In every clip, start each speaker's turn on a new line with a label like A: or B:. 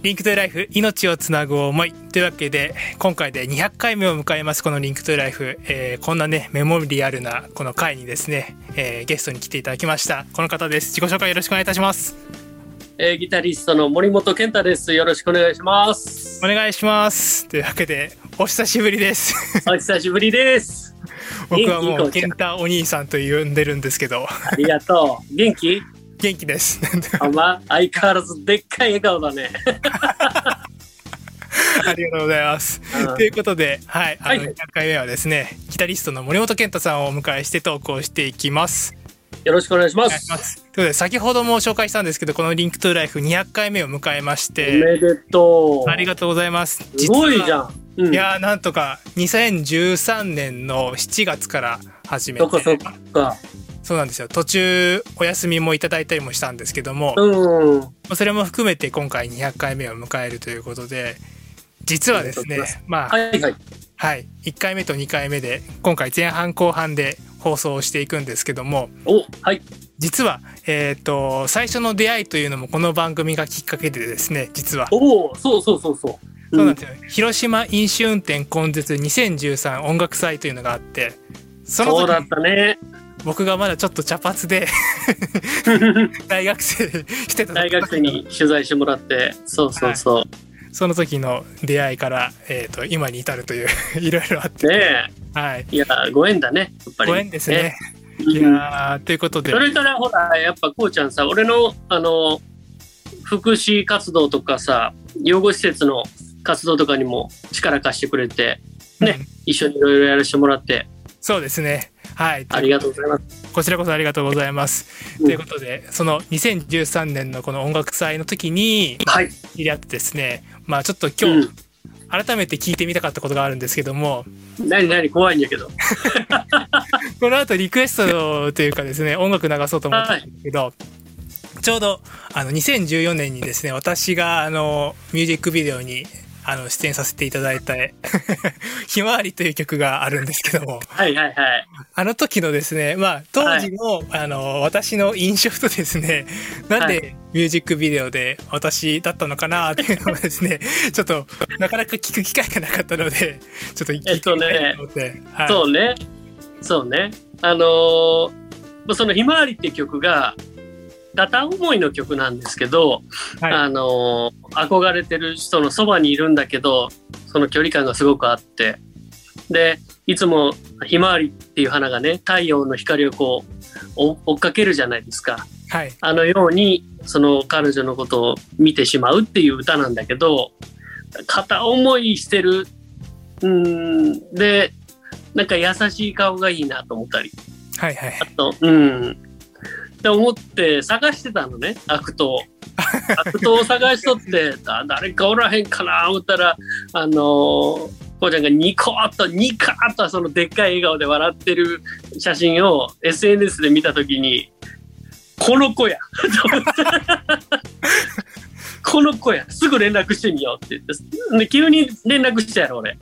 A: Link to Life 命をつなぐ思い。というわけで今回で200回目を迎えますこの Link to Life、えー、こんなねメモリアルなこの回にですね、えー、ゲストに来ていただきました。この方です。自己紹介よろしくお願いいたします。
B: えー、ギタリストの森本ケンタです。よろしくお願いします。
A: お願いします。というわけでお久しぶりです。
B: お久しぶりです。
A: 僕はもうケンタお兄さんと呼んでるんですけど。
B: ありがとう。元気？
A: 元気です。
B: あま、相変わらずでっかい笑顔だね。
A: ありがとうございます。ということで、はい、あの、200回目はですね、ギタリストの森本健太さんをお迎えして投稿していきます。
B: よろしくお願いします。
A: ますということで、先ほども紹介したんですけど、このリンクトゥライフ200回目を迎えまして。
B: おめでと
A: う。ありがとうございます。
B: すごいじゃん。
A: うん、いやなんとか2013年の7月から始めて。そっかそっか。そうなんですよ。途中お休みもいただいたりもしたんですけども、うん、それも含めて今回200回目を迎えるということで実はですねまあ、はいはい、はい、1回目と2回目で今回前半後半で放送をしていくんですけども
B: お、はい、
A: 実は、えーと、最初の出会いというのもこの番組がきっかけでですね実は。
B: おおそうそうそうそう、
A: そうなんですよ。広島飲酒運転根絶2013音楽祭というのがあって
B: その時そうだったね
A: 僕がまだちょっと茶髪で 大学生してた
B: 大学生に取材してもらってそうそうそう、はい、
A: その時の出会いから、えーと、今に至るという いろいろあって。
B: ねはい。いやご縁だねやっぱり。
A: ご縁ですね、ね、いやということで。
B: それからほらやっぱこうちゃんさ俺のあの福祉活動とかさ養護施設の活動とかにも力貸してくれてね、うん、一緒にいろいろやらせてもらって。
A: そうですねはい。
B: ありがとうございます。
A: こちらこそありがとうございます。うん、ということで、その2013年のこの音楽祭の時に、はい。知り合ってですね、まあちょっと今日、改めて聞いてみたかったことがあるんですけども。
B: 何何怖いんやけど。
A: この後リクエストというかですね、音楽流そうと思ったんですけど、はい、ちょうどあの2014年にですね、私があのミュージックビデオにあの、出演させていただいた、ひまわりという曲があるんですけども。
B: はいはいはい。
A: あの時のですね、まあ、当時の、はい、あの、私の印象とですね、なんでミュージックビデオで私だったのかなっていうのをですね、ちょっと、なかなか聞く機会がなかったので、ちょっと聞いてみたいと思って。
B: ねはい、そうね。そうね。あのー、そのひまわりっていう曲が、片思いの曲なんですけど、はい、あの憧れてる人のそばにいるんだけどその距離感がすごくあって。でいつもひまわりっていう花がね太陽の光をこう追っかけるじゃないですか、
A: はい、
B: あのようにその彼女のことを見てしまうっていう歌なんだけど片思いしてるうんでなんか優しい顔がいいなと思ったり、
A: はいはい、
B: あと、うん、って思って探してたのね悪党。悪党を探しとって誰かおらへんかな思ったらあのー、こうちゃんがニコッとニカッとそのでっかい笑顔で笑ってる写真を SNS で見た時にこの子やこの子やすぐ連絡してみようって言って。で急に連絡したやろ俺。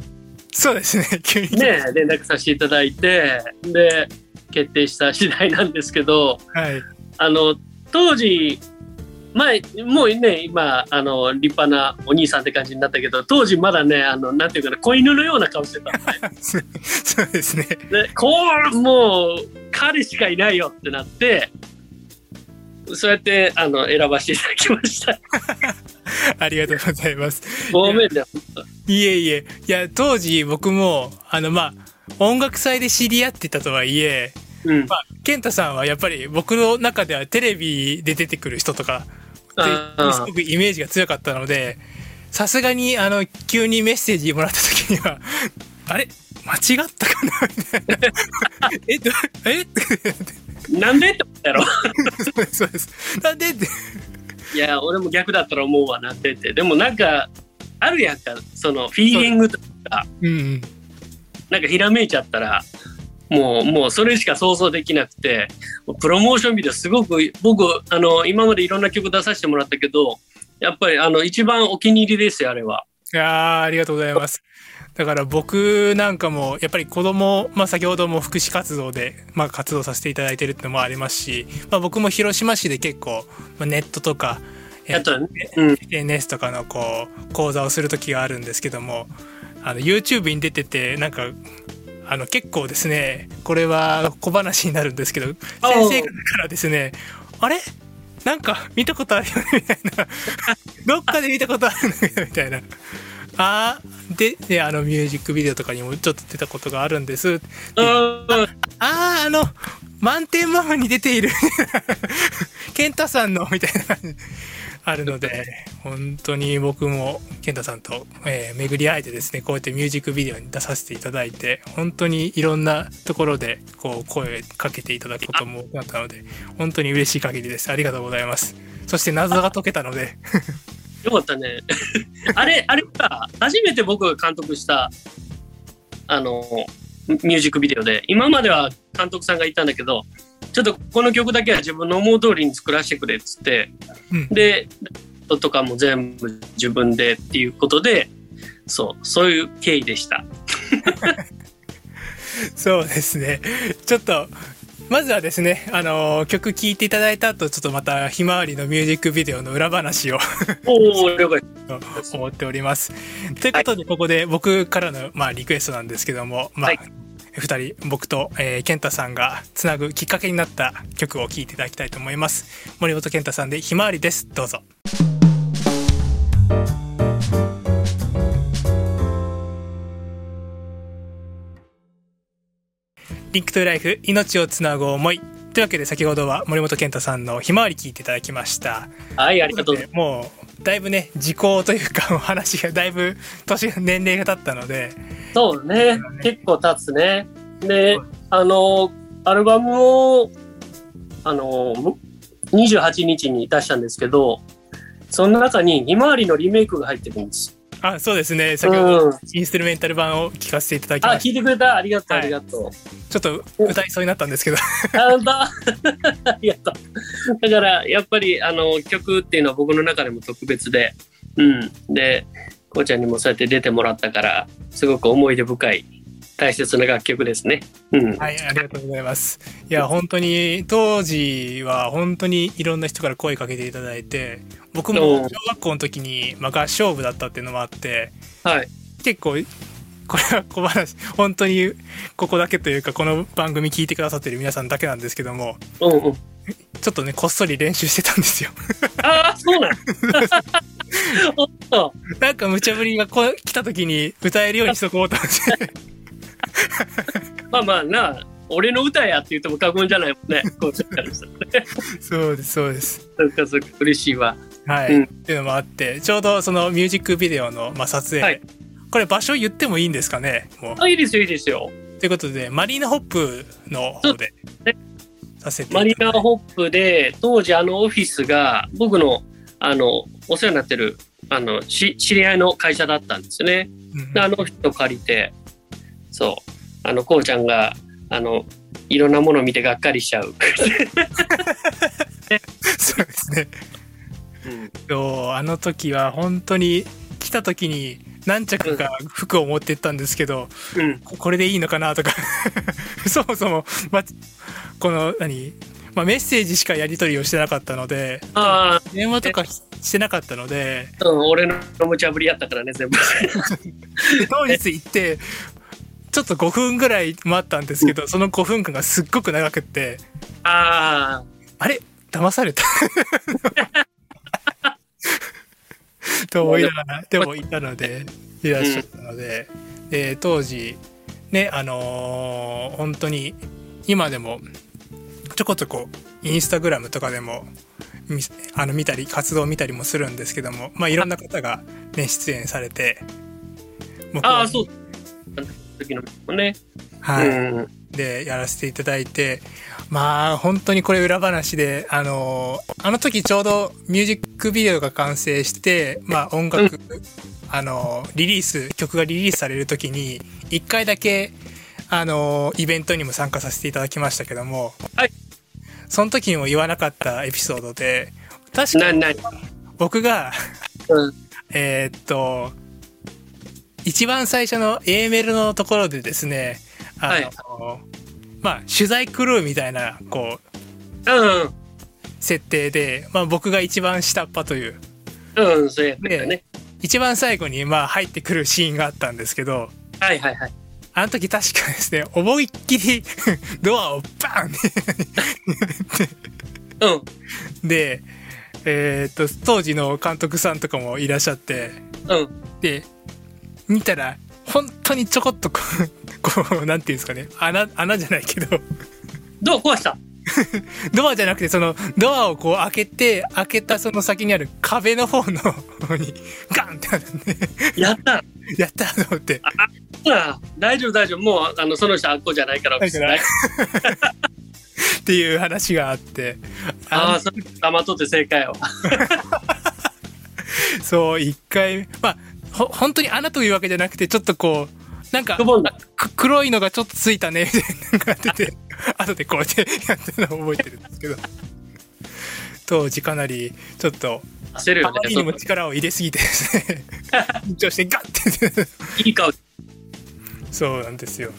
A: そうですね急に。
B: ね連絡させていただいて。で決定した次第なんですけど、
A: はい、
B: あの当時前もうね今あの立派なお兄さんって感じになったけど当時まだねあのなんていうかな子犬のような顔してた
A: ね。そうですね。
B: でこうもう彼しかいないよってなってそうやってあの選ばせていただきました。
A: ありがとうございます。
B: ごめんね
A: いえいえ。いや当時僕もあのまあ音楽祭で知り合ってたとはいえうん、まあ、健太さんはやっぱり僕の中ではテレビで出てくる人とかすごくイメージが強かったのでさすがにあの急にメッセージもらった時には あれ？間違ったかな？みたいな。え どえ？
B: なんでって思ったやろ。
A: そうですそうです。なんでって。
B: いや俺も逆だったら思うわなんでってでもなんかあるやんかそのフィーリングとか、うん、なんかひらめいちゃったらもう、もうそれしか想像できなくて、プロモーションビデオすごく、僕、あの、今までいろんな曲出させてもらったけど、やっぱりあの、一番お気に入りですよ、あれは。
A: いやありがとうございます。だから僕なんかもやっぱり子供、まあ先ほども福祉活動で、まあ活動させていただいてるってのもありますし、まあ僕も広島市で結構、まあ、ネットとか
B: あと、
A: ね、SNS とかのこう講座をする時があるんですけどもあの YouTube に出ててなんかあの結構ですねこれは小話になるんですけど先生からですねあれ？なんか見たことあるよねみたいな。どっかで見たことあるんだけどみたいな。あでであのミュージックビデオとかにもちょっと出たことがあるんです。あああの満点ママに出ている。健太さんのみたいなあるので本当に僕も健太さんと、えー、巡り会えてですねこうやってミュージックビデオに出させていただいて本当にいろんなところでこう声かけていただくことも多くなったので本当に嬉しい限りです。ありがとうございます。そして謎が解けたので。
B: よかったね。あれあれか初めて僕が監督したあのミュージックビデオで今までは監督さんがいたんだけどちょっとこの曲だけは自分の思う通りに作らせてくれっつって、うん、でとかも全部自分でっていうことでそうそういう経緯でした
A: そうですねちょっとまずはですね、あのー、曲聴いていただいた後、ちょっとまた、ひまわりのミュージックビデオの裏話を
B: お了解。
A: 思っております。ということで、ここで僕からの、まあ、リクエストなんですけども、まあ、はい2人僕と、えー、健太さんがつなぐきっかけになった曲を聴いていただきたいと思います。森本健太さんで「ひまわり」です。どうぞ。リンクトゥライフ命をつなぐ思い。というわけで先ほどは森本健太さんの「ひまわり」聞いていただきました。
B: はいありがとう。
A: もうだいぶね時効というか 話がだいぶ年年齢が経ったので
B: そうね、結構経つね。で、あの、アルバムを、あの、28日に出したんですけど、その中に、ひまわりのリメイクが入ってるんです。
A: あ、そうですね。先ほど、インストゥルメンタル版を聞かせていただきました。あ、
B: 聞いてくれたありがとう、ありがとう。はい、
A: ちょっと歌いそうになったんですけど。
B: あ、本当ありがとう。だから、やっぱり、あの、曲っていうのは僕の中でも特別で、うん。で、こうちゃんにもそうやって出てもらったからすごく思い出深い大切な楽曲ですね。
A: うん、はい、ありがとうございます。いや、本当に、当時は本当にいろんな人から声かけていただいて、僕も小学校の時に、まあ、合唱部だったっていうのもあって、
B: はい、
A: 結構、これは小話、本当にここだけというか、この番組聞いてくださってる皆さんだけなんですけども、
B: うんうん、ち
A: ょっとね、こっそり練習してたんですよ。
B: ああ、そうなん
A: なんか無茶ぶりがこ来た時に歌えるようにしとこうと思って。
B: まあまあな、俺の歌やって言っても過言じゃないもんね。
A: そうです、そうです。
B: なんかそ嬉しいわ。
A: はい、うん、っていうのもあって、ちょうどそのミュージックビデオの、まあ、撮影、はい、これ場所言ってもいいんですかね？もう。
B: あいいですよ、いいですよ。
A: ということで、マリーナホップの方で
B: させてマリーナホップで、当時あのオフィスが僕のあのお世話になってるあのし知り合いの会社だったんですね。であの人借りてそう。あのこうちゃんがあのいろんなものを見てがっかりしちゃう。
A: そうですね。うん、あの時は本当に来た時に何着か服を持ってったんですけど、うん、これでいいのかなとか。そもそも、ま、この何？まあ、メッセージしかやり取りをしてなかったので電話とかしてなかったので、
B: うん、俺の無茶ぶりやったからね全部。
A: 当日行ってちょっと5分ぐらい待ったんですけど、その5分間がすっごく長くって
B: ああ
A: あれ？騙された と思いながらでもいたので いらっしゃったので、うん、で当時ねあのー、本当に今でもちょこちょこインスタグラムとかでもあの見たり活動を見たりもするんですけども、まあ、いろんな方が、ね、出演されて
B: ああそう。時のね
A: はい、うん、でやらせていただいてまあ本当にこれ裏話であのあの時ちょうどミュージックビデオが完成してまあ音楽、うん、あのリリース曲がリリースされる時に1回だけあのイベントにも参加させていただきましたけども、
B: はい、
A: その時にも言わなかったエピソードで確かに？僕が
B: うん、
A: えっと一番最初の A メルのところでですねあの、はい、まあ取材クルーみたいなこ
B: う、うん、
A: 設定で、まあ、僕が一番下っ端という。
B: うん、そうやったね。
A: 一番最後にまあ入ってくるシーンがあったんですけど、
B: はいはいはい。
A: あの時確かですね、思いっきり ドアをバン
B: うん。
A: で、えー、っと、当時の監督さんとかもいらっしゃって、
B: うん。
A: で、見たら、本当にちょこっとこう、なんていうんですかね、穴、穴じゃないけど
B: ドア壊した
A: ドアじゃなくて、その、ドアをこう開けて、開けたその先にある壁の方の方に、ガンってあるんで
B: やった
A: やったと思って。
B: あ、大丈夫大丈夫。もう、あの、その人あっこじゃないから。
A: っていう話があって。
B: ああ、それ、黙っとって正解よ。
A: そう、一回、まあ、ほ、本当に穴というわけじゃなくて、ちょっとこう、なんか、黒いのがちょっとついたね、みたいなのが出て、後でこうやってやってるのを覚えてるんですけど、当時かなり、ちょっと、
B: 焦るよ
A: ね。あまりにも力を入れすぎてですね、緊張してガッて。
B: いい顔。
A: そうなんですよ。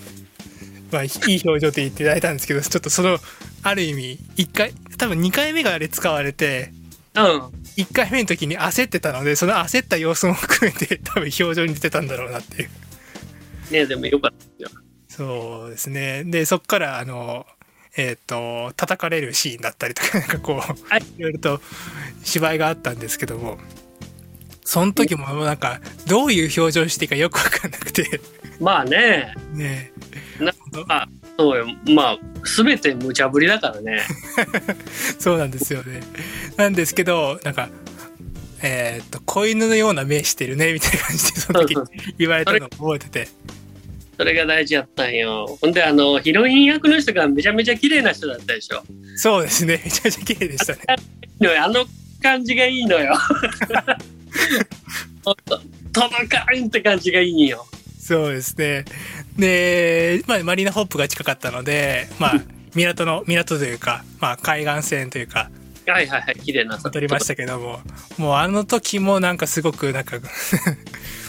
A: まあ、いい表情って言っていただいたんですけど、ちょっとその、ある意味、1回、多分2回目があれ使われて、
B: うん。
A: 1回目の時に焦ってたので、その焦った様子も含めて、多分表情に出てたんだろうなっていう。
B: ねでもよかったですよ。
A: そうですね。で、そっから、あの、えっ、ー、と、叩かれるシーンだったりとか、なんかこう、はい、いろいろと芝居があったんですけども、その時もなんか、どういう表情していいかよくわかんなくて
B: まあね。
A: ね
B: なんか、そうよ。まあ、すべて無茶ぶりだからね。
A: そうなんですよね。なんですけど、なんか、えっ、ー、と、子犬のような目してるね、みたいな感じで、その時言われたのを覚えてて。
B: それが大事やったんよ。ほんで、あの、ヒロイン役の人がめちゃめちゃ綺麗な人だったでしょ。
A: そうですね。めちゃめちゃ綺麗でしたね。
B: あの感じがいいのよ。届かんって感じがいいよ。
A: そうですね。で、まあ、マリーナホップが近かったので、まあ、港の、港というか、まあ、海岸線というか、
B: はいはいはい、綺麗な。
A: 撮りましたけども、もうあの時もなんかすごくなんか も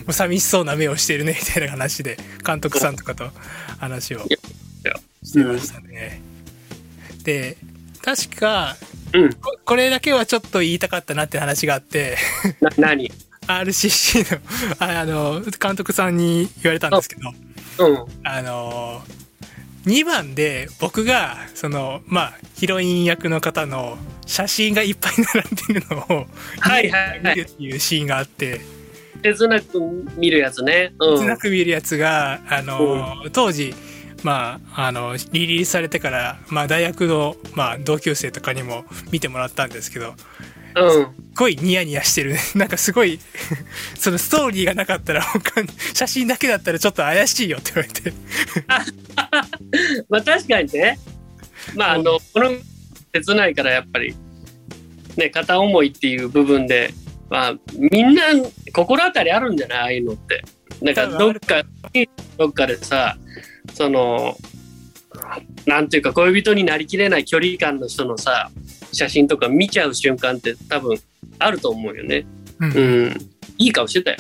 A: う寂しそうな目をしてるねみたいな話で、監督さんとかと話をしてましたね。で、確か、
B: うん、
A: これだけはちょっと言いたかったなって話があって
B: な、何
A: ?RCC の、あの、監督さんに言われたんですけど、
B: うん、
A: あの、2番で僕が、その、まあ、ヒロイン役の方の写真がいっぱい並んでるのを、
B: はいはいはい。
A: 見るっていうシーンがあって、
B: 切なく見るやつね。
A: うん、切なく見るやつが、あの、うん、当時、まあ、あの、リリースされてから、まあ、大学の、まあ、同級生とかにも見てもらったんですけど、
B: うん、す
A: ごいニヤニヤしてるね。なんかすごい そのストーリーがなかったら、他写真だけだったらちょっと怪しいよって言われて
B: まあ確かにね。まああの、この切ないからやっぱり、ね、片思いっていう部分で、まあみんな心当たりあるんじゃない？ああいうのって。なんかどっか、どっかでさ、その、なんていうか恋人になりきれない距離感の人のさ、写真とか見ちゃう瞬間って多分あると思うよね。うん、うん、いい顔してたよ。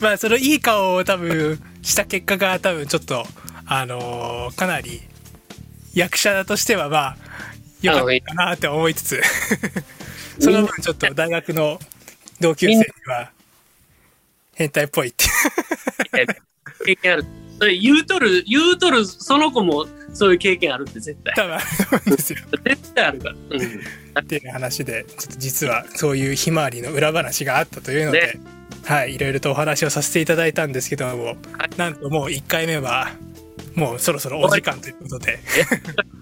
A: まあそのいい顔を多分した結果が多分ちょっとあのー、かなり役者としてはまあよかったかなって思いつつその分ちょっと大学の同級生には変態っぽいって
B: 経験言うとる言うとるその子もそういう経験あるって絶対。
A: 多分あるんですよ。
B: 絶対あるから、
A: うん、っていう話でちょっと実はそういうひまわりの裏話があったというので、ね、はいいろいろとお話をさせていただいたんですけども、はい、なんともう1回目はもうそろそろお時間ということで。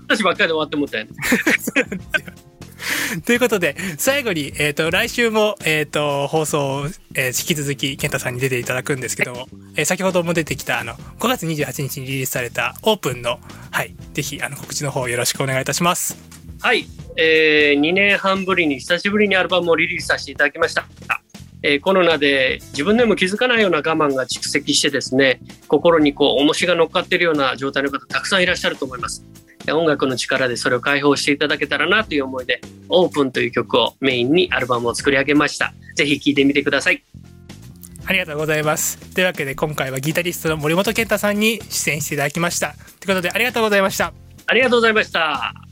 B: 私ばっかりで終わって思ったよね
A: ということで、最後に、えっ、ー、と、来週も、えっ、ー、と、放送、えー、引き続き、健太さんに出ていただくんですけども、えー、先ほども出てきた、あの、5月28日にリリースされたオープンの、はい、ぜひ、あの、告知の方よろしくお願いいたします。
B: はい、えー、2年半ぶりに、久しぶりにアルバムをリリースさせていただきました。えー、コロナで自分でも気づかないような我慢が蓄積してですね心にこう重しが乗っかっているような状態の方たくさんいらっしゃると思います音楽の力でそれを解放していただけたらなという思いで、オープンという曲をメインにアルバムを作り上げました。ぜひ聴いてみてください。
A: ありがとうございます。というわけで今回はギタリストの森本健太さんに出演していただきました。ということでありがとうございました。
B: ありがとうございました。